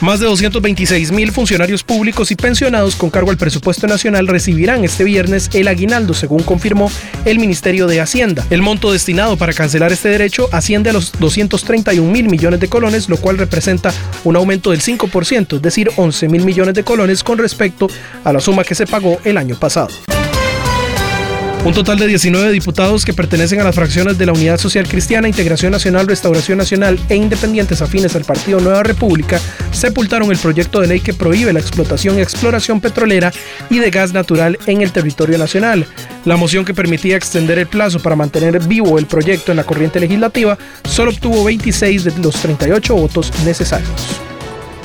Más de 226 mil funcionarios públicos y pensionados con cargo al presupuesto nacional recibirán este viernes el aguinaldo, según confirmó el Ministerio de Hacienda. El monto destinado para cancelar este derecho asciende a los 231 mil millones de colones, lo cual representa un aumento del 5%, es decir, 11 mil millones de colones con respecto a la suma que se pagó el año pasado. Un total de 19 diputados que pertenecen a las fracciones de la Unidad Social Cristiana, Integración Nacional, Restauración Nacional e independientes afines al Partido Nueva República sepultaron el proyecto de ley que prohíbe la explotación y exploración petrolera y de gas natural en el territorio nacional. La moción que permitía extender el plazo para mantener vivo el proyecto en la corriente legislativa solo obtuvo 26 de los 38 votos necesarios.